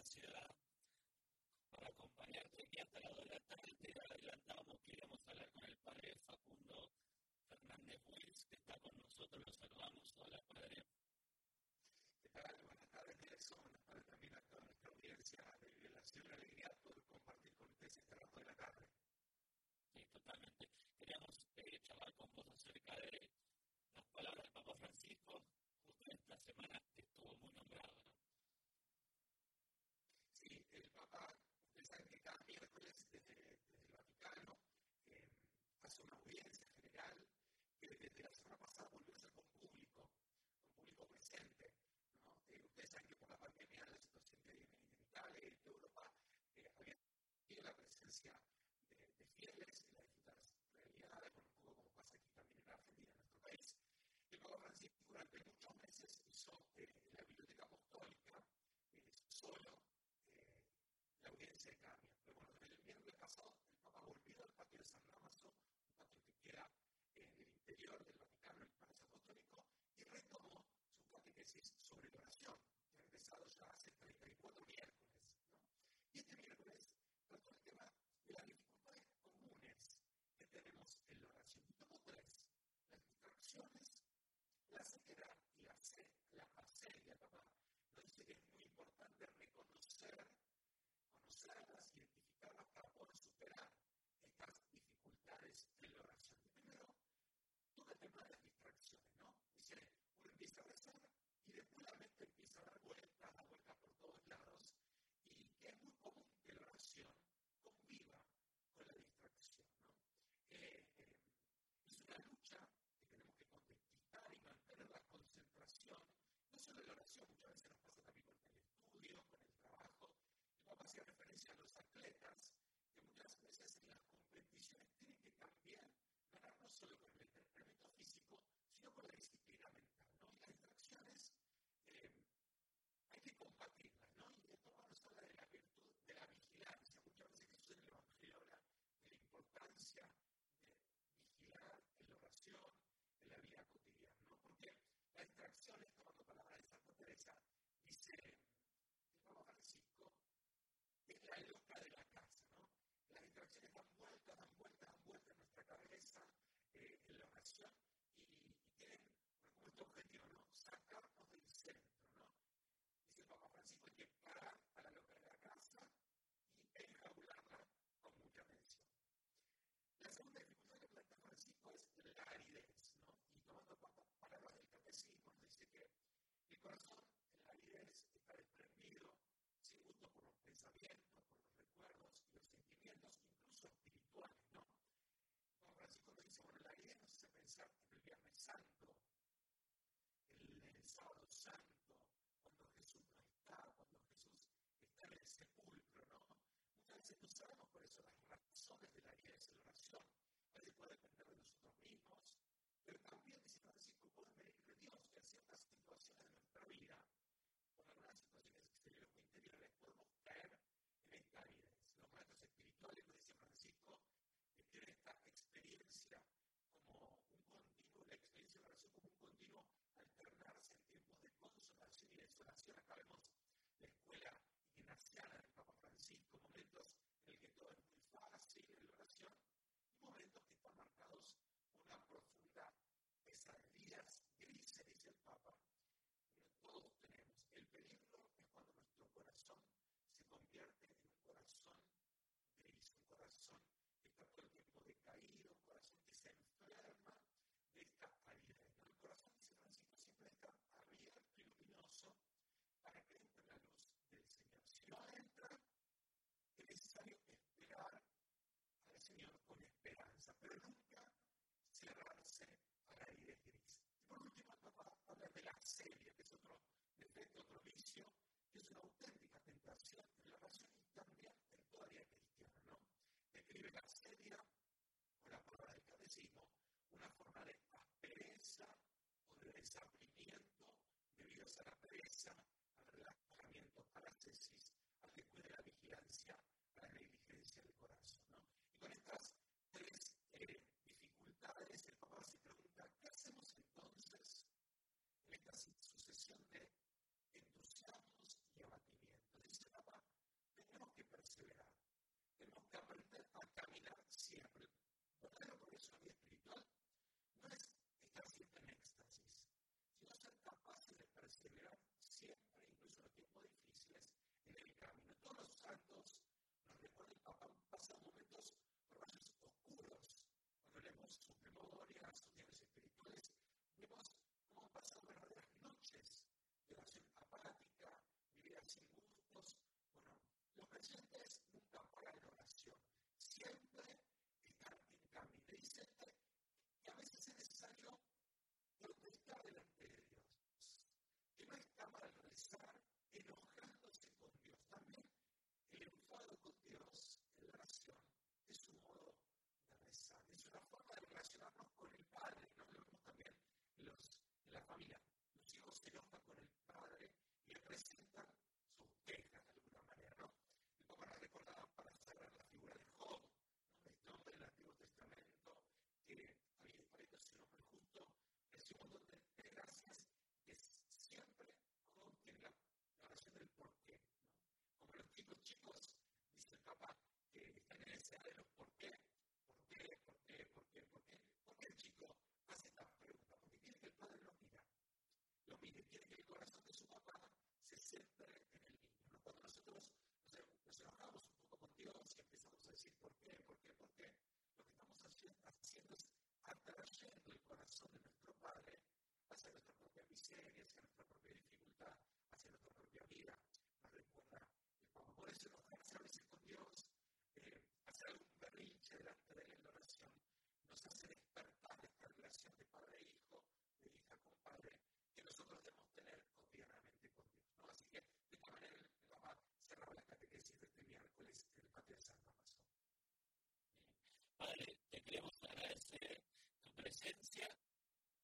ansiedad para acompañarte y hasta la hora de tarde adelantamos que íbamos a hablar con el padre Facundo Fernández Wills, que está con nosotros, lo saludamos. Hola, padre. ¿Qué tal? Buenas tardes, Nelson. Buenas tardes también a toda nuestra audiencia de Violación y Alegría por compartir con ustedes este rato de la tarde. Sí, totalmente. Queríamos eh, charlar con vos acerca de las palabras del Papa Francisco, justo esta semana que estuvo muy nombrado. Ustedes saben que cada miércoles desde, el Vaticano hace una audiencia general que desde la semana pasada volvió a ser con público, con público presente. ustedes saben que por la pandemia la situación que viene en Italia en Europa había la presencia de, fieles en las distintas realidades, por un poco como pasa aquí también en Argentina, en nuestro país. El Papa Francisco durante muchos meses hizo eh, la Biblioteca Apostólica eh, solo se cambia. Recuerdo que el viernes pasado el Papa volvió al patio de San Damaso, un patio que en el interior del Vaticano, el Palacio Apostólico, y retomó su catequesis sobre la oración, que ha empezado ya hace 34 días. decisiones que cambiar, no solo corazón en la vida es estar desprendido, sin por los pensamientos, por los recuerdos y los sentimientos, incluso espirituales, ¿no? Juan Francisco nos dice, bueno, la idea no es pensar en el Viernes Santo, el, el Sábado Santo, cuando Jesús no está, cuando Jesús está en el sepulcro, ¿no? Muchas veces no sabemos por eso las razones de la vida de celebración. A puede depender de nosotros mismos, pero también pero nunca cerrarse a la ley de Cristo. Por último, papá, habla de la serie, que es otro defecto, este, otro vicio, que es una auténtica tentación en la oración y también cristiana, ¿no? Escribe la serie, o la palabra del catecismo, una forma de God in a quiere que el corazón de su papá se centre en el niño. ¿no? Cuando nosotros nos, nos enojamos un poco con Dios y empezamos a decir por qué, por qué, por qué, lo que estamos haciendo es atrayendo el corazón de nuestro Padre hacia nuestra propia miseria, hacia nuestra propia dificultad, hacia nuestro propio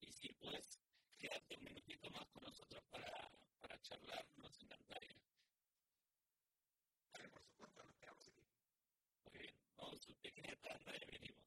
Y si puedes quedarte un minutito más con nosotros para, para charlar, nos encantaría. Vale, por supuesto, nos quedamos aquí. Muy bien, vamos, usted quiere estar, venimos.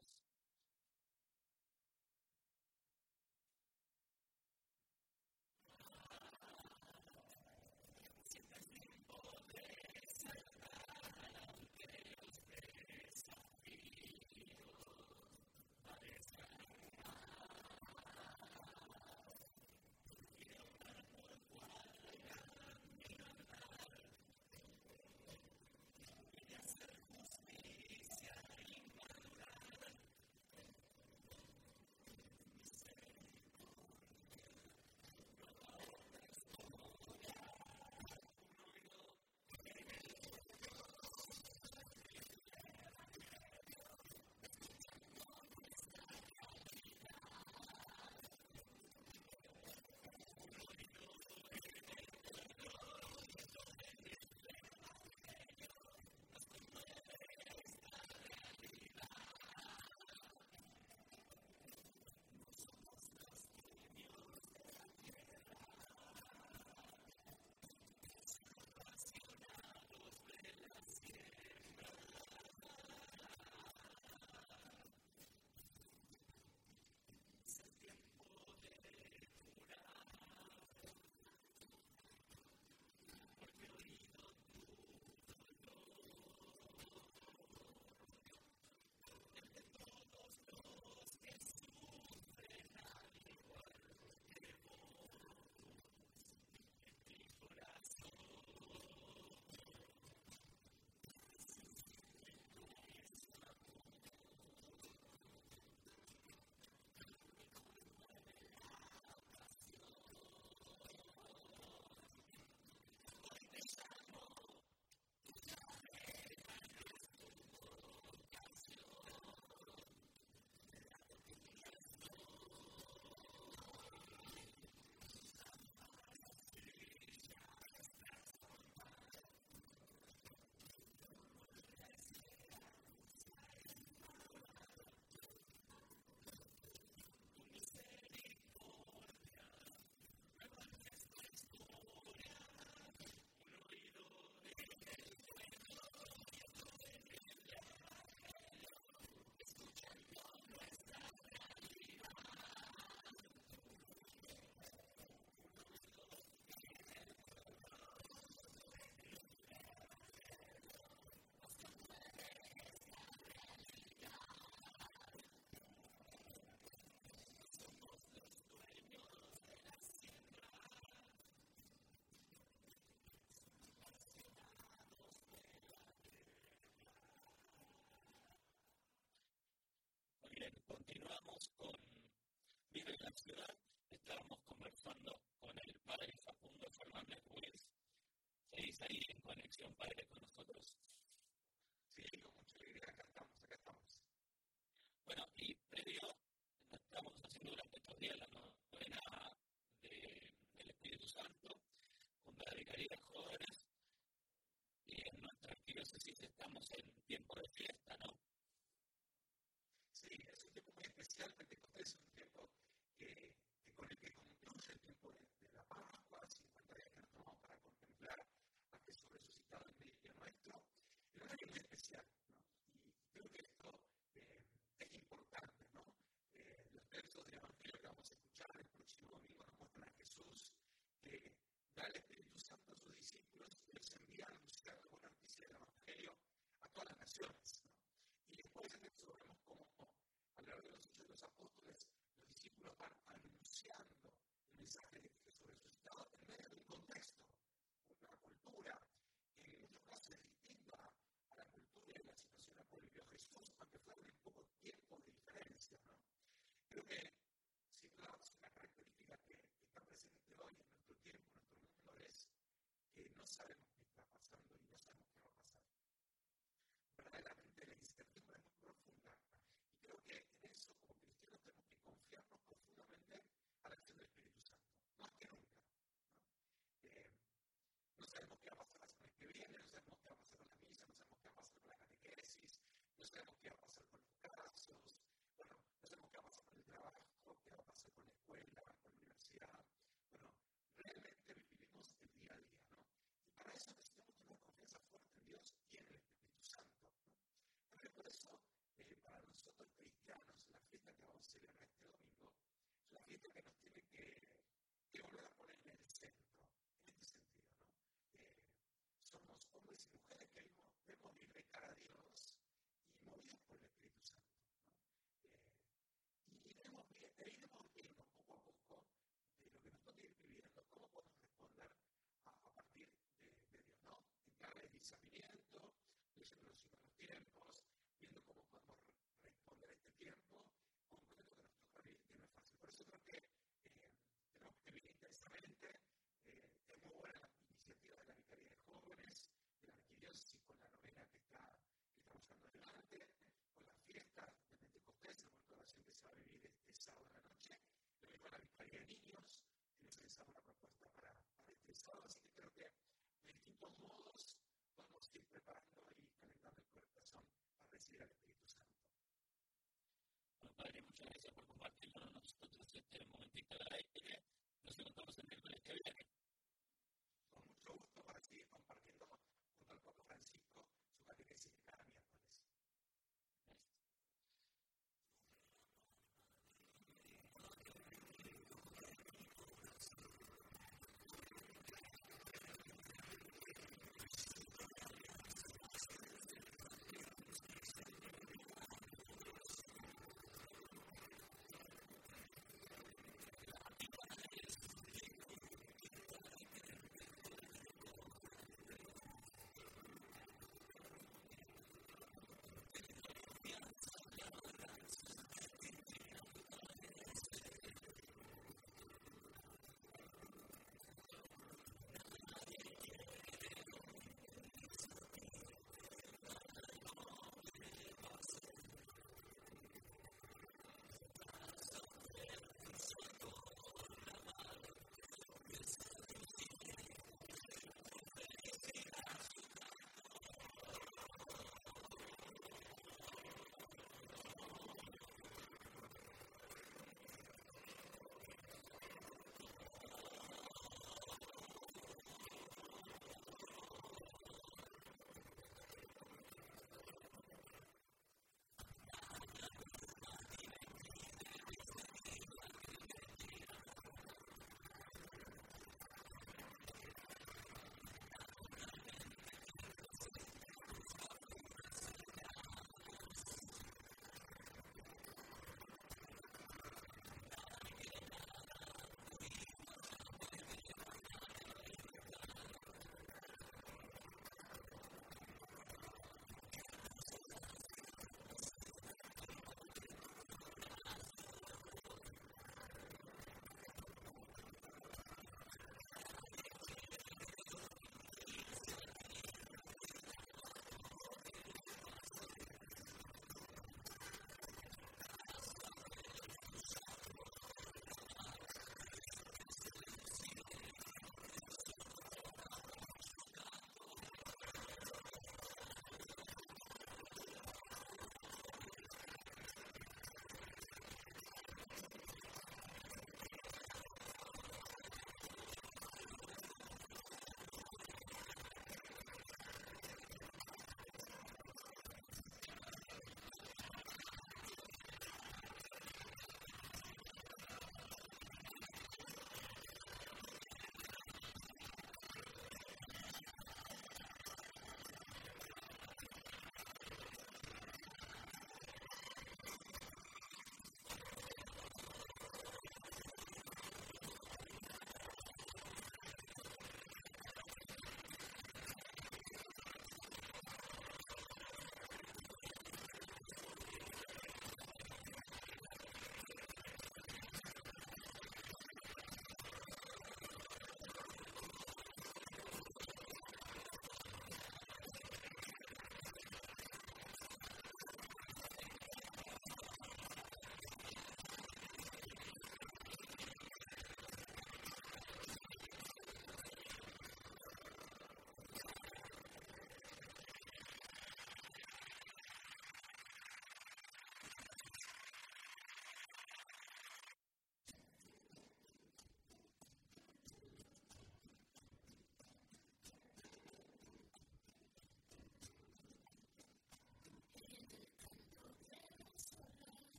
la ciudad, estábamos conversando con el padre Facundo Fernández Ruiz, que es ahí en conexión padre con nosotros. Sí, con mucha alegría, acá estamos, acá estamos. Bueno, y previo, estamos haciendo durante estos días la novena del Espíritu Santo, con la Vicaría Jóvenes, y en nuestras diócesis estamos en tiempo de fiesta, ¿no? Sí, es un tiempo muy especial porque que no sabemos qué está pasando y no sabemos qué va a pasar. Verdaderamente la incertidumbre es muy profunda y creo que en eso como cristianos tenemos que confiarnos profundamente a la acción del Espíritu Santo, más que nunca. No, sabemos qué va a pasar la semana que viene, no sabemos qué va a pasar con la misa, no sabemos qué va a pasar con la catequesis, no sabemos qué va a pasar con los que nos tiene que, volver a poner en el centro, en este sentido, ¿no? Somos hombres y mujeres que vemos, vemos vivir de cara a Dios y movidos por el Espíritu Santo, ¿no? Y debemos irnos poco a poco de lo que nos toca ir viviendo, cómo podemos responder a, partir de, Dios, ¿no? En clave de discernimiento, de ser ir preparando y calentando el corazón para recibir al Espíritu Santo. Bueno, padre, muchas gracias por compartirlo. Nosotros este momento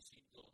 sino